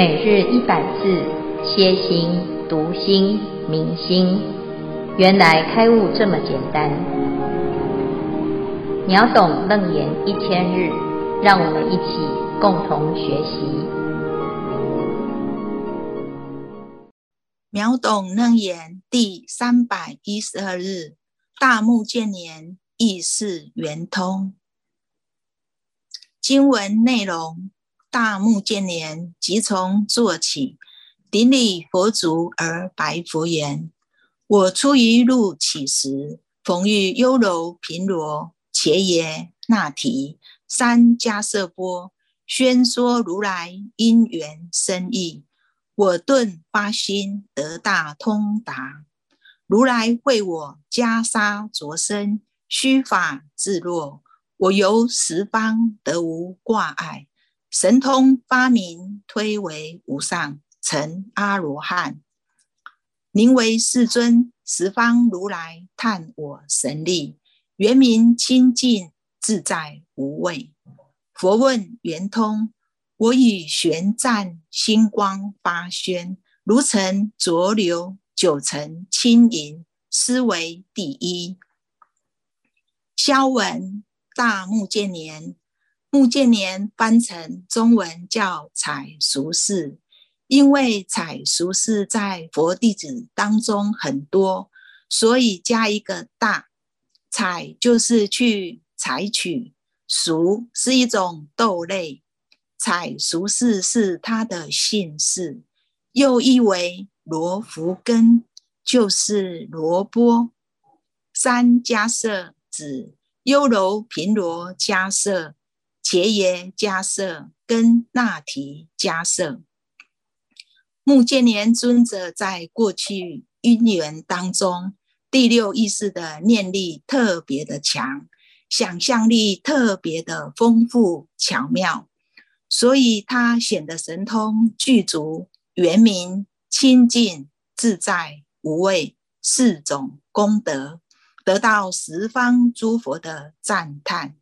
每日一百字，歇心、读心、明心，原来开悟这么简单。秒懂楞严一千日，让我们一起共同学习。秒懂楞严第三百一十二日，大目犍连意识圆通。经文内容。大目犍连即从坐起，顶礼佛足而白佛言：“我出于鹿起时，逢遇优柔频罗、伽耶、那提三迦瑟波，宣说如来因缘深义。我顿发心得大通达，如来为我袈裟着身，须发自落，我由十方得无挂碍。”神通发明，推为无上，成阿罗汉。名为世尊，十方如来叹我神力，圆明清净自在无畏。佛问圆通，我以玄湛星光发宣，如尘浊流，九层清盈，斯为第一。萧文大目犍连。穆建年翻成中文叫采俗氏，因为采俗氏在佛弟子当中很多，所以加一个大。采就是去采取，俗是一种豆类，采俗氏是他的姓氏，又译为罗浮根，就是萝卜。三迦叶指优柔频罗迦叶。伽耶迦舍跟那提迦舍，目犍连尊者在过去因缘当中，第六意识的念力特别的强，想象力特别的丰富巧妙，所以他显得神通具足、圆明、清净、自在、无畏四种功德，得到十方诸佛的赞叹。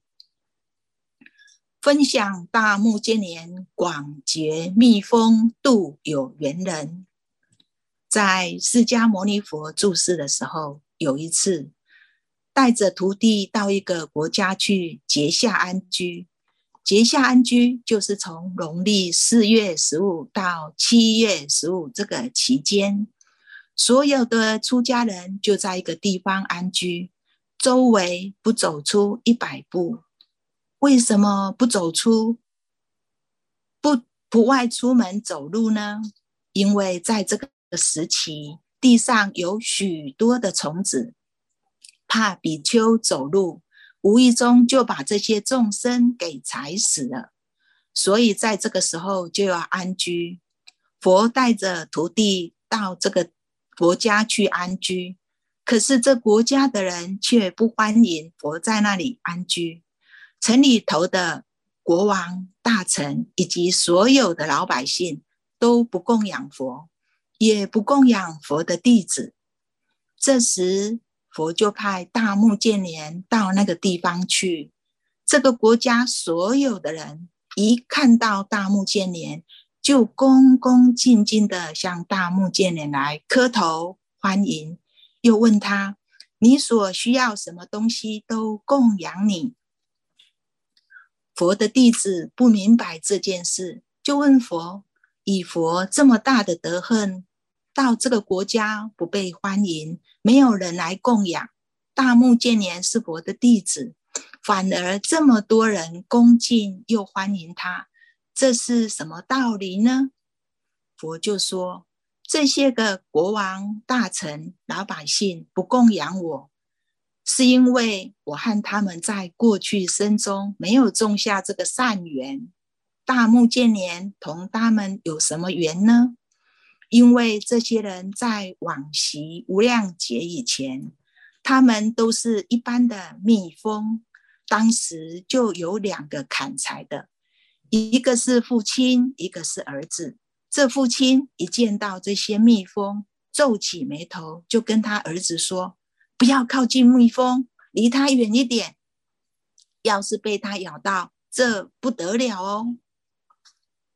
分享大目犍连广结密封度有缘人，在释迦牟尼佛住世的时候，有一次带着徒弟到一个国家去结夏安居。结夏安居就是从农历四月十五到七月十五这个期间，所有的出家人就在一个地方安居，周围不走出一百步。为什么不走出，不不外出门走路呢？因为在这个时期，地上有许多的虫子，怕比丘走路，无意中就把这些众生给踩死了。所以在这个时候就要安居。佛带着徒弟到这个国家去安居，可是这国家的人却不欢迎佛在那里安居。城里头的国王、大臣以及所有的老百姓都不供养佛，也不供养佛的弟子。这时，佛就派大木建连到那个地方去。这个国家所有的人一看到大木建连，就恭恭敬敬地向大木建连来磕头欢迎，又问他：“你所需要什么东西，都供养你。”佛的弟子不明白这件事，就问佛：以佛这么大的德行，到这个国家不被欢迎，没有人来供养。大目犍连是佛的弟子，反而这么多人恭敬又欢迎他，这是什么道理呢？佛就说：这些个国王、大臣、老百姓不供养我。是因为我和他们在过去生中没有种下这个善缘。大目犍连同他们有什么缘呢？因为这些人在往昔无量劫以前，他们都是一般的蜜蜂，当时就有两个砍柴的，一个是父亲，一个是儿子。这父亲一见到这些蜜蜂，皱起眉头，就跟他儿子说。不要靠近蜜蜂，离它远一点。要是被它咬到，这不得了哦。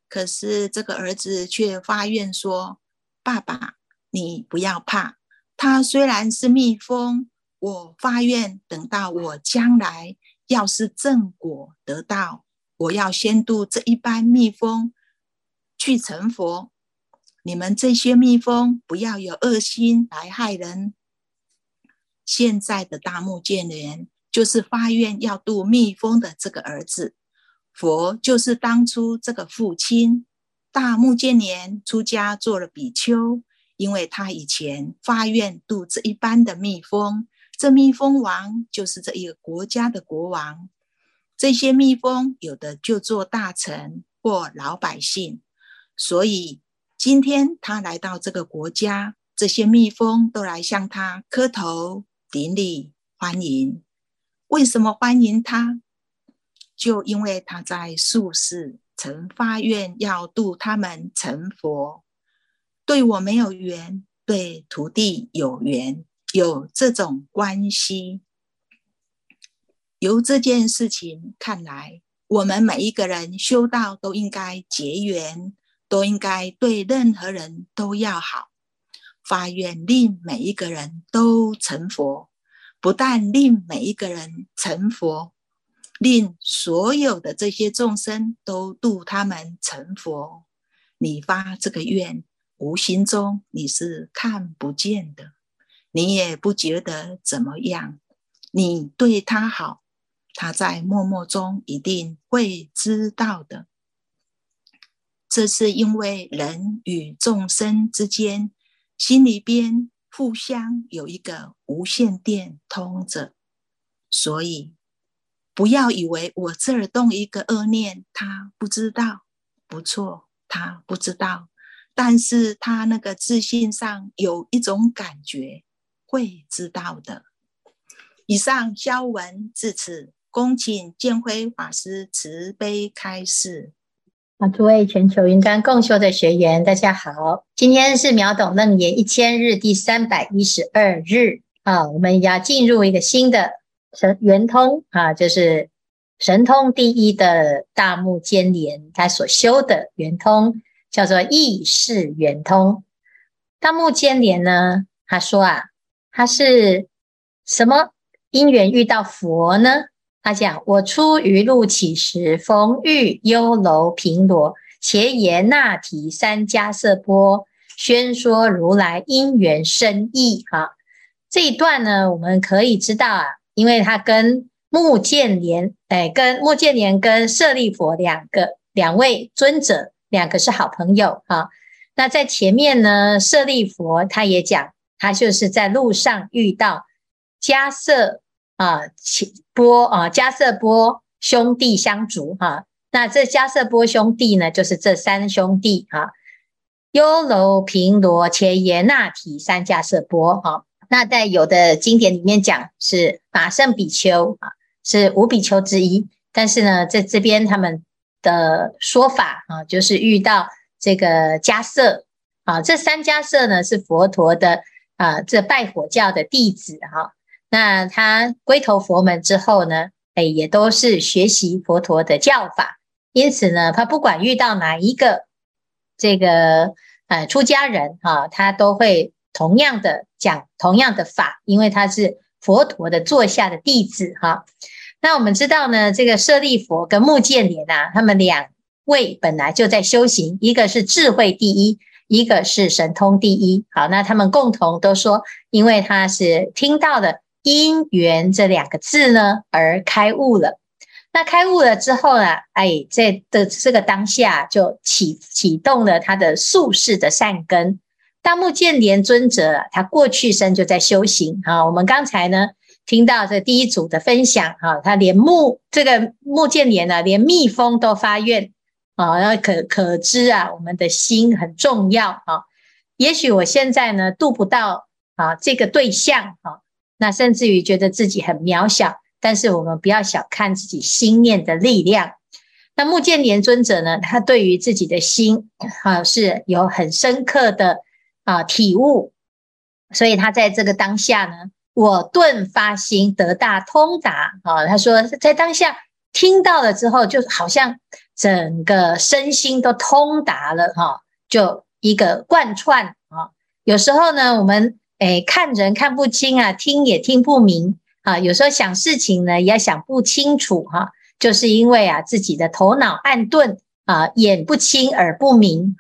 可是这个儿子却发愿说：“爸爸，你不要怕。它虽然是蜜蜂，我发愿等到我将来要是正果得到，我要先度这一班蜜蜂去成佛。你们这些蜜蜂不要有恶心来害人。”现在的大目犍连就是发愿要度蜜蜂的这个儿子。佛就是当初这个父亲，大目犍连出家做了比丘，因为他以前发愿度这一般的蜜蜂，这蜜蜂王就是这一个国家的国王，这些蜜蜂有的就做大臣或老百姓，所以今天他来到这个国家，这些蜜蜂都来向他磕头。顶礼欢迎。为什么欢迎他？就因为他在宿世曾发愿要度他们成佛，对我没有缘，对徒弟有缘，有这种关系。由这件事情看来，我们每一个人修道都应该结缘，都应该对任何人都要好，发愿令每一个人都成佛，不但令每一个人成佛。令所有的这些众生都度他们成佛，你发这个愿，无形中你是看不见的，你也不觉得怎么样。你对他好，他在默默中一定会知道的。这是因为人与众生之间心里边互相有一个无线电通着，所以。不要以为我这儿动一个恶念，他不知道，不错，他不知道，但是他那个自信上有一种感觉，会知道的。以上消文至此，恭请建辉法师慈悲开示。啊，诸位全球云端共修的学员，大家好，今天是秒懂楞严一千日第三百一十二日啊，我们要进入一个新的。神圆通啊，就是神通第一的大目犍连，他所修的圆通叫做意识圆通。大目犍连呢，他说啊，他是什么因缘遇到佛呢？他讲：我出于鹿起时，逢遇优楼频螺、伽耶那提三迦瑟波，宣说如来因缘深意。哈，这一段呢，我们可以知道啊。因为他跟穆建连，哎，跟穆建连跟舍利弗两个两位尊者，两个是好朋友啊。那在前面呢，舍利弗他也讲，他就是在路上遇到迦瑟啊，波啊，迦瑟波兄弟相逐哈、啊。那这迦瑟波兄弟呢，就是这三兄弟哈，优楼频螺伽耶那提三迦瑟波哈。啊那在有的经典里面讲是马胜比丘啊，是五比丘之一。但是呢，在这边他们的说法啊，就是遇到这个迦瑟啊，这三迦瑟呢是佛陀的啊，这拜火教的弟子哈。那他归投佛门之后呢，哎，也都是学习佛陀的教法。因此呢，他不管遇到哪一个这个呃出家人哈，他都会。同样的讲同样的法，因为他是佛陀的座下的弟子哈。那我们知道呢，这个舍利弗跟目犍连啊，他们两位本来就在修行，一个是智慧第一，一个是神通第一。好，那他们共同都说，因为他是听到了因缘这两个字呢，而开悟了。那开悟了之后呢，哎，在的这个当下就启启动了他的宿世的善根。大目犍连尊者，他过去生就在修行啊。我们刚才呢听到这第一组的分享啊，他连目这个目犍连呢，连蜜蜂都发愿啊，那可可知啊，我们的心很重要啊。也许我现在呢度不到啊这个对象啊，那甚至于觉得自己很渺小，但是我们不要小看自己心念的力量。那目犍连尊者呢，他对于自己的心啊是有很深刻的。啊，体悟，所以他在这个当下呢，我顿发心得大通达啊。他说，在当下听到了之后，就好像整个身心都通达了哈，就一个贯穿啊。有时候呢，我们诶看人看不清啊，听也听不明啊，有时候想事情呢也想不清楚哈，就是因为啊自己的头脑暗钝啊，眼不清耳不明。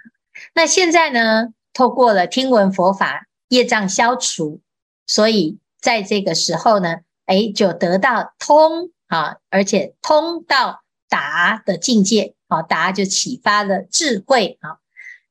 那现在呢，透过了听闻佛法，业障消除，所以在这个时候呢，诶就得到通啊，而且通到达的境界啊，达就启发了智慧啊。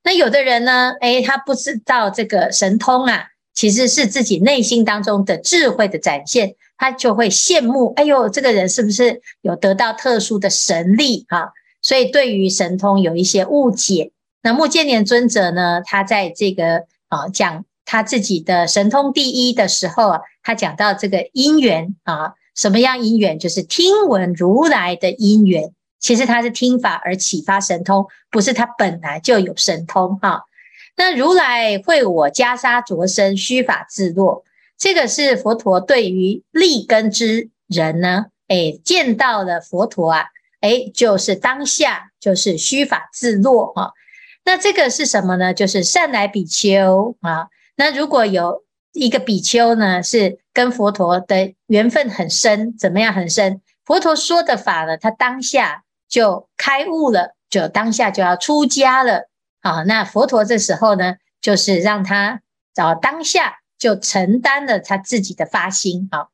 那有的人呢，诶他不知道这个神通啊，其实是自己内心当中的智慧的展现，他就会羡慕，哎呦，这个人是不是有得到特殊的神力啊？所以对于神通有一些误解。那目犍连尊者呢，他在这个啊讲他自己的神通第一的时候啊，他讲到这个因缘啊，什么样因缘？就是听闻如来的因缘。其实他是听法而启发神通，不是他本来就有神通哈。那如来会我袈裟着身，须发自落，这个是佛陀对于立根之人呢，诶，见到了佛陀啊，诶，就是当下就是须发自落哈。那这个是什么呢？就是善来比丘啊。那如果有一个比丘呢，是跟佛陀的缘分很深，怎么样很深？佛陀说的法呢，他当下就开悟了，就当下就要出家了啊。那佛陀这时候呢，就是让他找当下就承担了他自己的发心啊。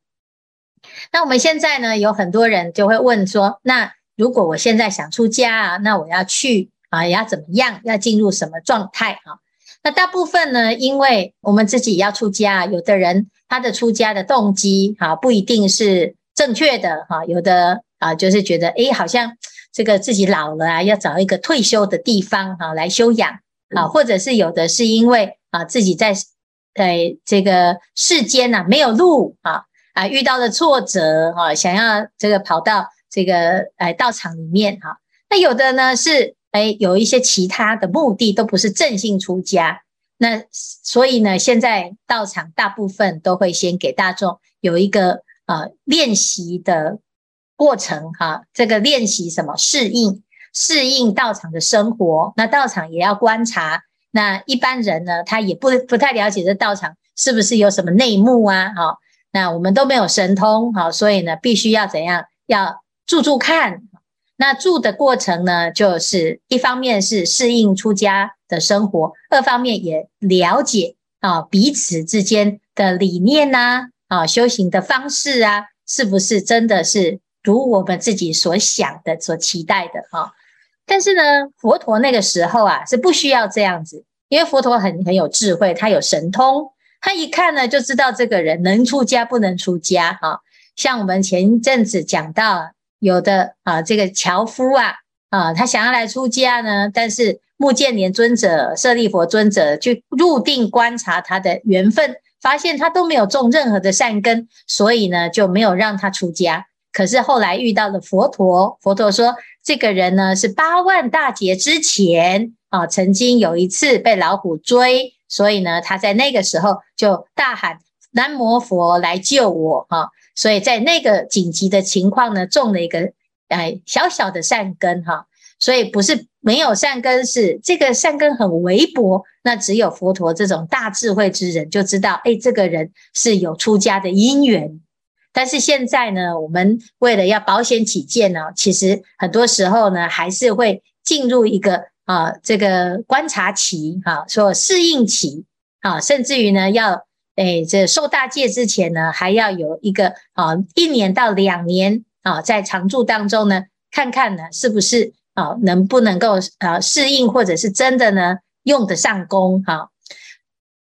那我们现在呢，有很多人就会问说，那如果我现在想出家啊，那我要去？啊，要怎么样？要进入什么状态啊？那大部分呢，因为我们自己要出家，有的人他的出家的动机哈不一定是正确的哈，有的啊就是觉得诶，好像这个自己老了啊，要找一个退休的地方哈来休养啊，或者是有的是因为啊自己在在这个世间呐没有路啊啊遇到了挫折哈，想要这个跑到这个呃道场里面哈，那有的呢是。哎，有一些其他的目的都不是正性出家，那所以呢，现在道场大部分都会先给大众有一个呃练习的过程哈，这个练习什么适应适应道场的生活，那道场也要观察，那一般人呢，他也不不太了解这道场是不是有什么内幕啊，哈，那我们都没有神通哈，所以呢，必须要怎样，要住住看。那住的过程呢，就是一方面是适应出家的生活，二方面也了解啊彼此之间的理念呐，啊修行的方式啊，是不是真的是如我们自己所想的、所期待的啊？但是呢，佛陀那个时候啊是不需要这样子，因为佛陀很很有智慧，他有神通，他一看呢就知道这个人能出家不能出家啊。像我们前一阵子讲到。有的啊，这个樵夫啊，啊，他想要来出家呢，但是目犍连尊者、舍利弗尊者去入定观察他的缘分，发现他都没有种任何的善根，所以呢就没有让他出家。可是后来遇到了佛陀，佛陀说这个人呢是八万大劫之前啊，曾经有一次被老虎追，所以呢他在那个时候就大喊南无佛来救我哈。所以在那个紧急的情况呢，种了一个哎小小的善根哈，所以不是没有善根，是这个善根很微薄。那只有佛陀这种大智慧之人就知道，哎，这个人是有出家的因缘。但是现在呢，我们为了要保险起见呢，其实很多时候呢，还是会进入一个啊这个观察期哈，说适应期啊，甚至于呢要。哎，这受大戒之前呢，还要有一个啊，一年到两年啊，在常住当中呢，看看呢是不是啊，能不能够啊适应，或者是真的呢用得上功哈。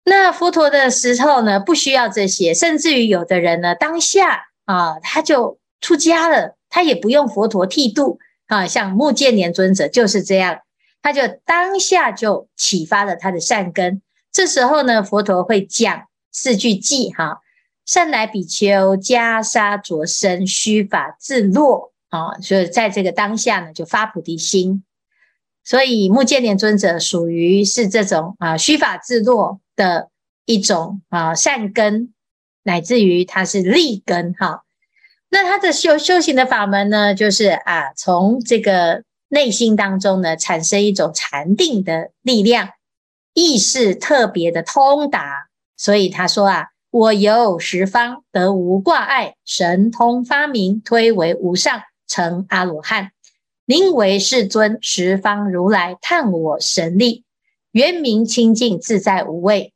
那佛陀的时候呢，不需要这些，甚至于有的人呢，当下啊他就出家了，他也不用佛陀剃度啊，像目犍连尊者就是这样，他就当下就启发了他的善根。这时候呢，佛陀会讲。四句偈哈，善来比丘，袈裟着身，须发自落啊，所以在这个当下呢，就发菩提心。所以目犍连尊者属于是这种啊，须发自落的一种啊善根，乃至于它是利根哈。那他的修修行的法门呢，就是啊，从这个内心当中呢，产生一种禅定的力量，意识特别的通达。所以他说啊，我游十方得无挂碍，神通发明推为无上，成阿罗汉。宁为世尊，十方如来叹我神力，圆明清净自在无畏。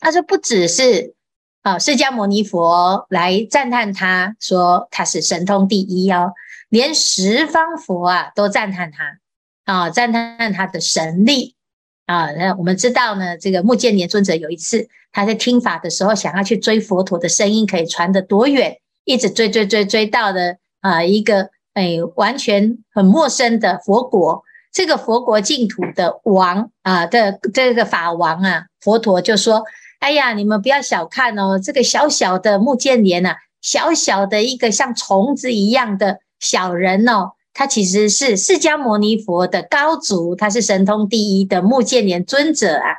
他说不只是啊，释迦牟尼佛来赞叹他，说他是神通第一哦，连十方佛啊都赞叹他啊，赞叹他的神力啊。那我们知道呢，这个目犍连尊者有一次他在听法的时候，想要去追佛陀的声音可以传得多远，一直追追追追到的啊一个。哎，完全很陌生的佛国，这个佛国净土的王啊的这个法王啊，佛陀就说：“哎呀，你们不要小看哦，这个小小的目犍连呐，小小的一个像虫子一样的小人哦，他其实是释迦牟尼佛的高足，他是神通第一的目犍连尊者啊！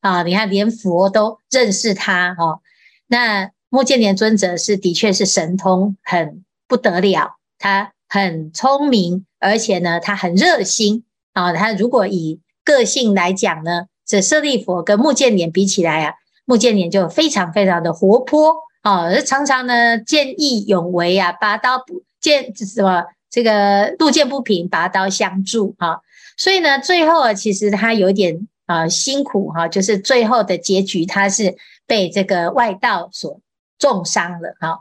啊，你看连佛都认识他哦。那目犍连尊者是的确是神通很不得了，他。很聪明，而且呢，他很热心啊。他如果以个性来讲呢，这舍利弗跟目犍连比起来啊，目犍连就非常非常的活泼啊，常常呢见义勇为啊，拔刀不见什么这个路见不平，拔刀相助啊。所以呢，最后啊，其实他有点啊辛苦哈，就是最后的结局，他是被这个外道所重伤了哈。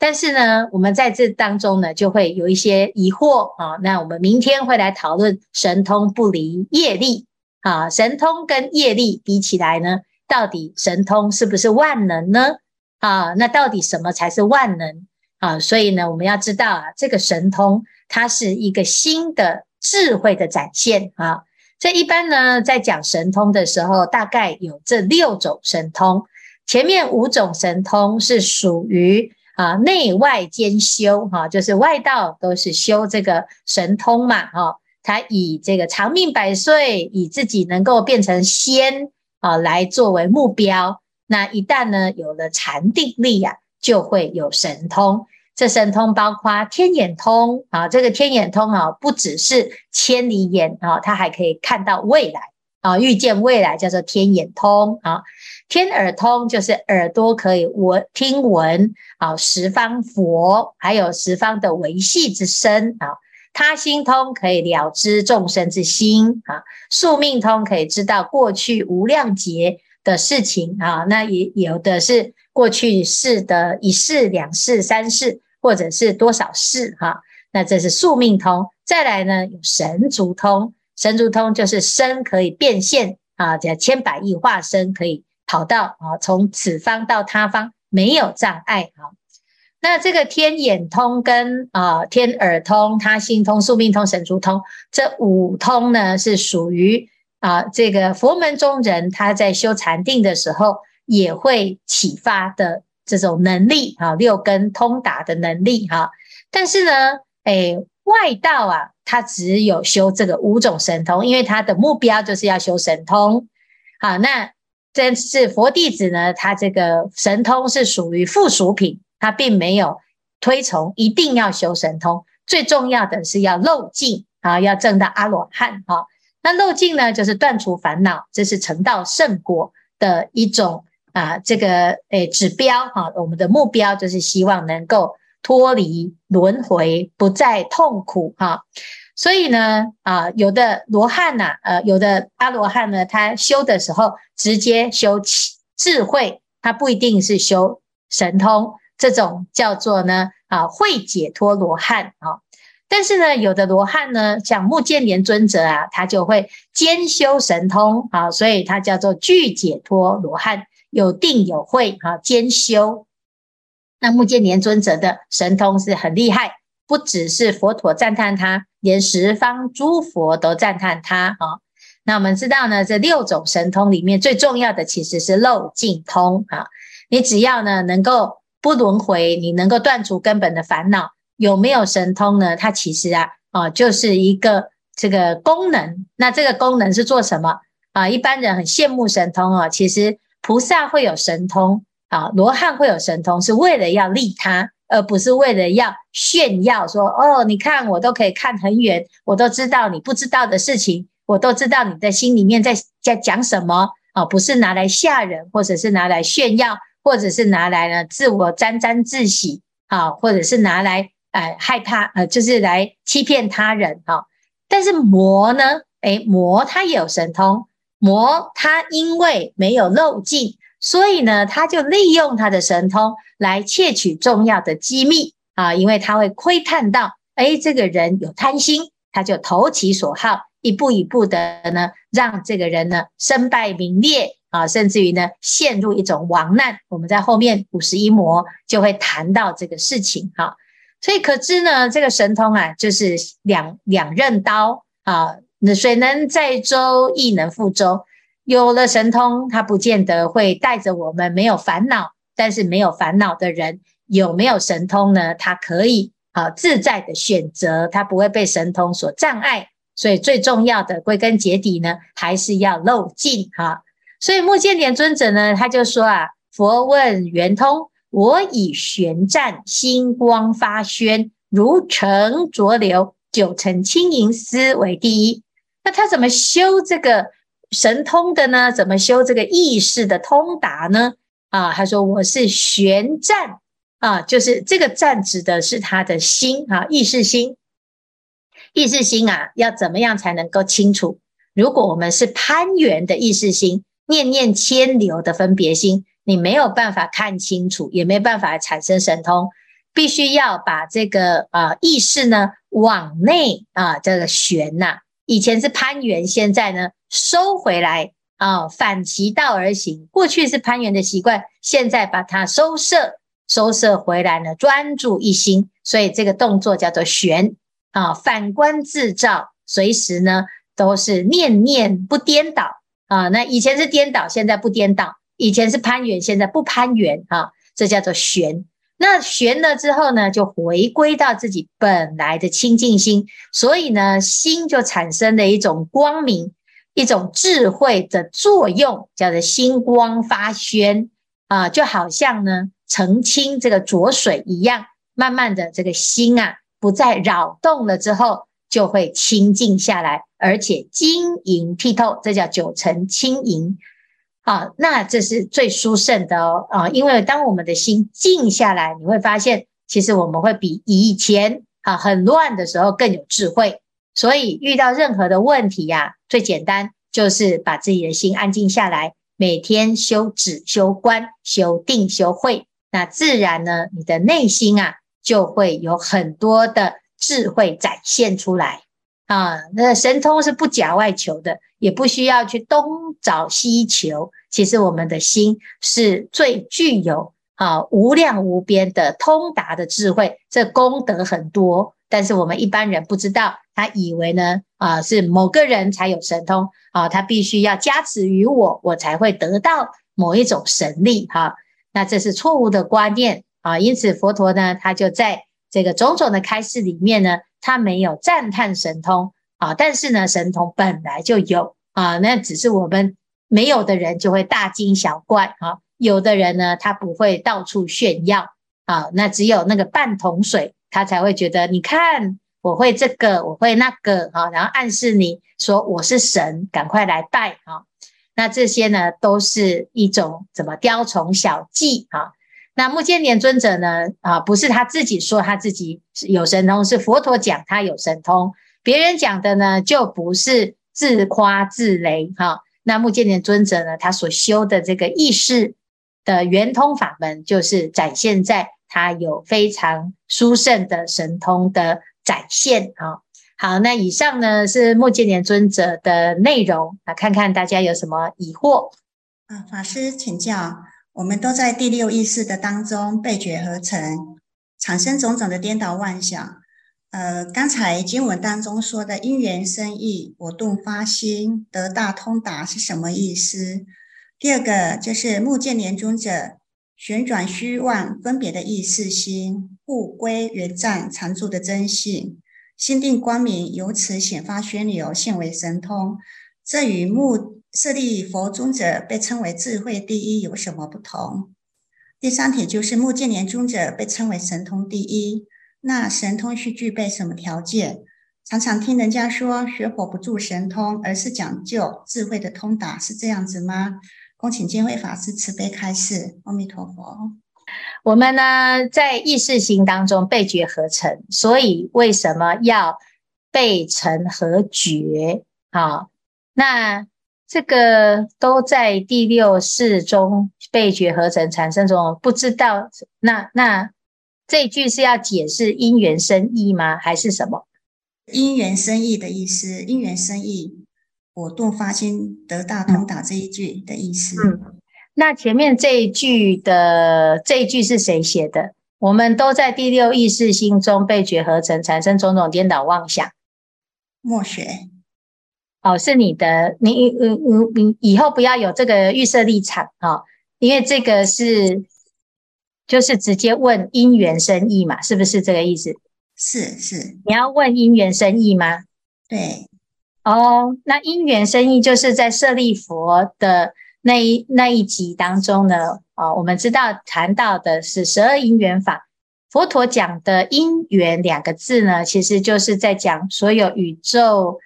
但是呢，我们在这当中呢，就会有一些疑惑啊。那我们明天会来讨论神通不离业力啊，神通跟业力比起来呢，到底神通是不是万能呢？啊，那到底什么才是万能啊？所以呢，我们要知道啊，这个神通它是一个新的智慧的展现啊。这一般呢，在讲神通的时候，大概有这六种神通，前面五种神通是属于。啊，内外兼修哈，就是外道都是修这个神通嘛，哈，他以这个长命百岁，以自己能够变成仙啊，来作为目标。那一旦呢有了禅定力呀，就会有神通。这神通包括天眼通啊，这个天眼通啊，不只是千里眼啊，它还可以看到未来啊，预见未来叫做天眼通啊。天耳通就是耳朵可以闻听闻啊，十方佛还有十方的维系之身啊。他心通可以了知众生之心啊，宿命通可以知道过去无量劫的事情啊。那也有的是过去世的一世、两世、三世，或者是多少世哈。那这是宿命通。再来呢，有神足通，神足通就是身可以变现啊，叫千百亿化身可以。跑到啊，从此方到他方没有障碍啊。那这个天眼通跟啊天耳通、他心通、宿命通、神足通这五通呢，是属于啊这个佛门中人他在修禅定的时候也会启发的这种能力啊，六根通达的能力哈。但是呢，诶，外道啊，他只有修这个五种神通，因为他的目标就是要修神通。好，那。但是佛弟子呢，他这个神通是属于附属品，他并没有推崇一定要修神通。最重要的是要漏尽啊，要证到阿罗汉哈。那漏尽呢，就是断除烦恼，这是成道圣果的一种啊，这个诶指标哈。我们的目标就是希望能够脱离轮回，不再痛苦哈。所以呢，啊，有的罗汉呐，呃，有的阿罗汉呢，他修的时候直接修智慧，他不一定是修神通，这种叫做呢，啊，慧解脱罗汉啊。但是呢，有的罗汉呢，像目犍连尊者啊，他就会兼修神通啊，所以他叫做具解脱罗汉，有定有慧啊，兼修。那目犍连尊者的神通是很厉害。不只是佛陀赞叹他，连十方诸佛都赞叹他啊。那我们知道呢，这六种神通里面最重要的其实是漏尽通啊。你只要呢能够不轮回，你能够断除根本的烦恼，有没有神通呢？它其实啊啊就是一个这个功能。那这个功能是做什么啊？一般人很羡慕神通啊，其实菩萨会有神通啊，罗汉会有神通，是为了要利他。而不是为了要炫耀说哦，你看我都可以看很远，我都知道你不知道的事情，我都知道你的心里面在在讲什么啊，不是拿来吓人，或者是拿来炫耀，或者是拿来呢自我沾沾自喜啊，或者是拿来呃害怕呃，就是来欺骗他人哈。但是魔呢，诶，魔它也有神通。魔他因为没有漏尽，所以呢，他就利用他的神通来窃取重要的机密啊！因为他会窥探到，哎，这个人有贪心，他就投其所好，一步一步的呢，让这个人呢身败名裂啊，甚至于呢陷入一种亡难。我们在后面五十一魔就会谈到这个事情哈。所以可知呢，这个神通啊，就是两两刃刀啊。那水能载舟，亦能覆舟。有了神通，他不见得会带着我们没有烦恼。但是没有烦恼的人，有没有神通呢？他可以啊自在的选择，他不会被神通所障碍。所以最重要的，归根结底呢，还是要漏尽哈。所以目犍连尊者呢，他就说啊：佛问圆通，我以玄湛星光发宣，如澄浊流，九成清盈思为第一。那他怎么修这个神通的呢？怎么修这个意识的通达呢？啊，他说我是玄湛啊，就是这个湛指的是他的心啊，意识心，意识心啊，要怎么样才能够清楚？如果我们是攀缘的意识心，念念牵流的分别心，你没有办法看清楚，也没办法产生神通，必须要把这个啊意识呢往内啊这个玄呐、啊。以前是攀缘，现在呢收回来啊，反其道而行。过去是攀缘的习惯，现在把它收摄，收摄回来呢，专注一心。所以这个动作叫做玄啊，反观自照，随时呢都是念念不颠倒啊。那以前是颠倒，现在不颠倒；以前是攀缘，现在不攀缘啊，这叫做玄。那玄了之后呢，就回归到自己本来的清净心，所以呢，心就产生了一种光明，一种智慧的作用，叫做星光发宣啊，就好像呢澄清这个浊水一样，慢慢的这个心啊不再扰动了之后，就会清净下来，而且晶莹剔透，这叫九层清盈。啊，那这是最殊胜的哦，啊，因为当我们的心静下来，你会发现，其实我们会比以前啊很乱的时候更有智慧。所以遇到任何的问题呀，最简单就是把自己的心安静下来，每天修止、修观、修定、修慧，那自然呢，你的内心啊就会有很多的智慧展现出来。啊，那神通是不假外求的，也不需要去东找西求。其实我们的心是最具有啊无量无边的通达的智慧，这功德很多。但是我们一般人不知道，他以为呢啊是某个人才有神通啊，他必须要加持于我，我才会得到某一种神力哈、那这是错误的观念啊。因此佛陀呢，他就在这个种种的开示里面呢。他没有赞叹神通啊，但是呢，神通本来就有啊，那只是我们没有的人就会大惊小怪啊，有的人呢，他不会到处炫耀啊，那只有那个半桶水，他才会觉得，你看我会这个，我会那个啊，然后暗示你说我是神，赶快来拜啊，那这些呢，都是一种怎么雕虫小技啊。那目犍连尊者呢？啊，不是他自己说他自己有神通，是佛陀讲他有神通。别人讲的呢，就不是自夸自擂哈。那目犍连尊者呢，他所修的这个意识的圆通法门，就是展现在他有非常殊胜的神通的展现啊。好，那以上呢是目犍连尊者的内容啊，看看大家有什么疑惑啊？法师请教。我们都在第六意识的当中被觉合成，产生种种的颠倒妄想。呃，刚才经文当中说的因缘生意，我顿发心得大通达是什么意思？第二个就是目见连尊者旋转虚妄分别的意识心，故归原湛常住的真性，心定光明，由此显发宣流，现为神通。这与目舍利佛尊者被称为智慧第一有什么不同？第三题就是目犍连尊者被称为神通第一，那神通需具备什么条件？常常听人家说学佛不住神通，而是讲究智慧的通达，是这样子吗？恭请见辉法师慈悲开示。阿弥陀佛。我们呢，在意识心当中被觉合成，所以为什么要被成和觉？好，那这个都在第六识中被觉合成产生中，不知道那那这一句是要解释因缘生意吗？还是什么？因缘生意的意思，因缘生义，果顿发心得大通达这一句的意思。嗯，那前面这一句的这一句是谁写的？我们都在第六意识心中被觉合成，产生种种颠倒妄想。默学。哦，是你的，你你你你以后不要有这个预设立场啊，哦，因为这个是就是直接问因缘生意嘛，是不是这个意思？是是，你要问因缘生意吗？对，哦，那因缘生意就是在舍利佛的那一那一集当中呢，哦，我们知道谈到的是十二因缘法，佛陀讲的因缘两个字呢，其实就是在讲所有宇宙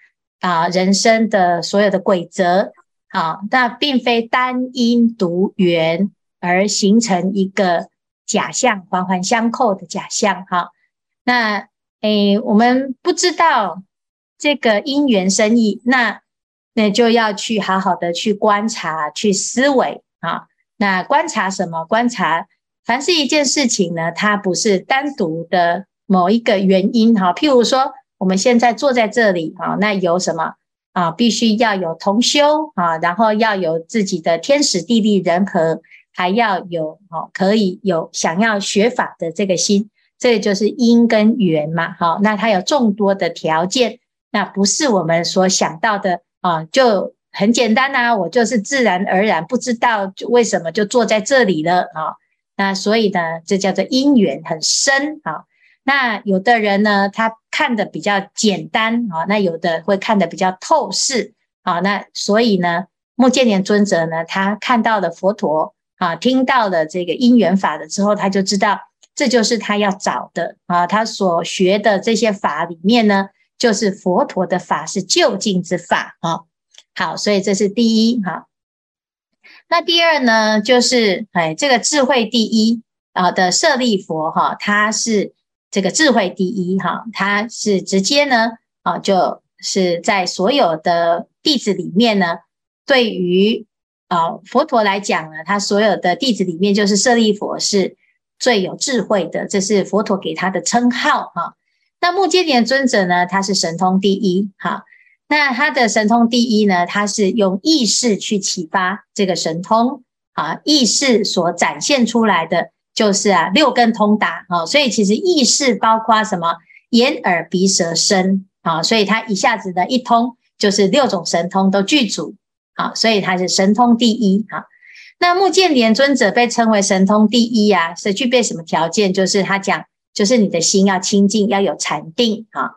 啊人生的所有的规则，好，那并非单因独缘而形成一个假象，环环相扣的假象，哈。那诶，我们不知道这个因缘生义，那那就要去好好的去观察、去思维啊。那观察什么？观察凡是一件事情呢，它不是单独的某一个原因哈。譬如说，我们现在坐在这里啊，那有什么啊？必须要有同修啊，然后要有自己的天时地利人和，还要有哦，可以有想要学法的这个心。这就是因跟缘嘛，好，那它有众多的条件，那不是我们所想到的啊，就很简单呐，我就是自然而然不知道为什么就坐在这里了啊，那所以呢，这叫做因缘很深啊。那有的人呢，他看得比较简单啊，那有的会看得比较透视啊，那所以呢，目犍连尊者呢，他看到了佛陀啊，听到了这个因缘法的之后，他就知道。这就是他要找的啊，他所学的这些法里面呢，就是佛陀的法，是究竟之法啊。好，所以这是第一哈。那第二呢，就是哎，这个智慧第一啊的舍利佛哈，他是这个智慧第一哈，他是直接呢啊，就是在所有的弟子里面呢，对于啊佛陀来讲呢，他所有的弟子里面，就是舍利佛是。最有智慧的，这是佛陀给他的称号哈。那目犍连尊者呢，他是神通第一哈。那他的神通第一呢，他是用意识去启发这个神通啊，意识所展现出来的就是啊六根通达啊。所以其实意识包括什么眼耳鼻舌身啊，所以他一下子的一通就是六种神通都具足啊，所以他是神通第一哈。那目犍连尊者被称为神通第一啊，是具备什么条件？就是他讲，就是你的心要清净，要有禅定啊。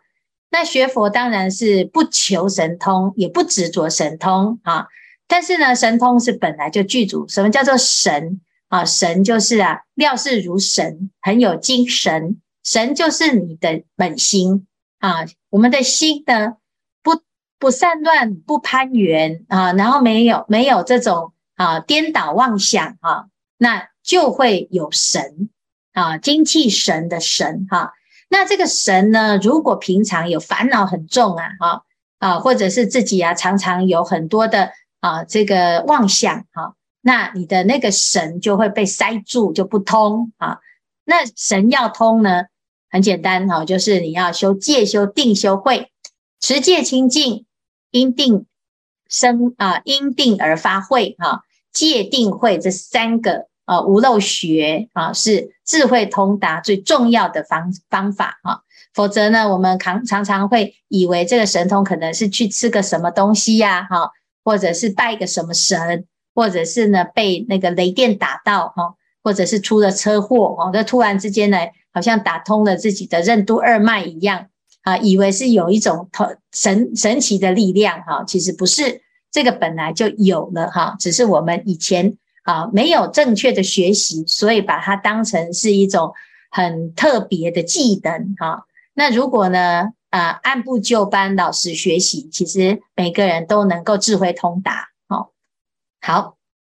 那学佛当然是不求神通，也不执着神通啊。但是呢，神通是本来就具足。什么叫做神啊？神就是啊，料事如神，很有精神。神就是你的本心啊。我们的心呢，不不散乱，不攀缘啊，然后没有没有这种。啊，颠倒妄想啊，那就会有神啊，精气神的神哈、啊。那这个神呢，如果平常有烦恼很重啊，啊啊，或者是自己啊，常常有很多的啊这个妄想哈、啊，那你的那个神就会被塞住，就不通啊。那神要通呢，很简单哈、就是你要修戒、修定、修慧，持戒清净，因定生啊，因定而发慧哈。戒定慧这三个啊，无漏学啊，是智慧通达最重要的方方法啊。否则呢，我们常常常会以为这个神通可能是去吃个什么东西呀，哈，或者是拜个什么神，或者是呢被那个雷电打到哈，或者是出了车祸哦，那突然之间呢，好像打通了自己的任督二脉一样啊，以为是有一种特神神奇的力量哈，其实不是。这个本来就有了哈，只是我们以前啊，没有正确的学习，所以把它当成是一种很特别的技能哈。那如果呢，啊，按部就班，老实学习，其实每个人都能够智慧通达。好，好，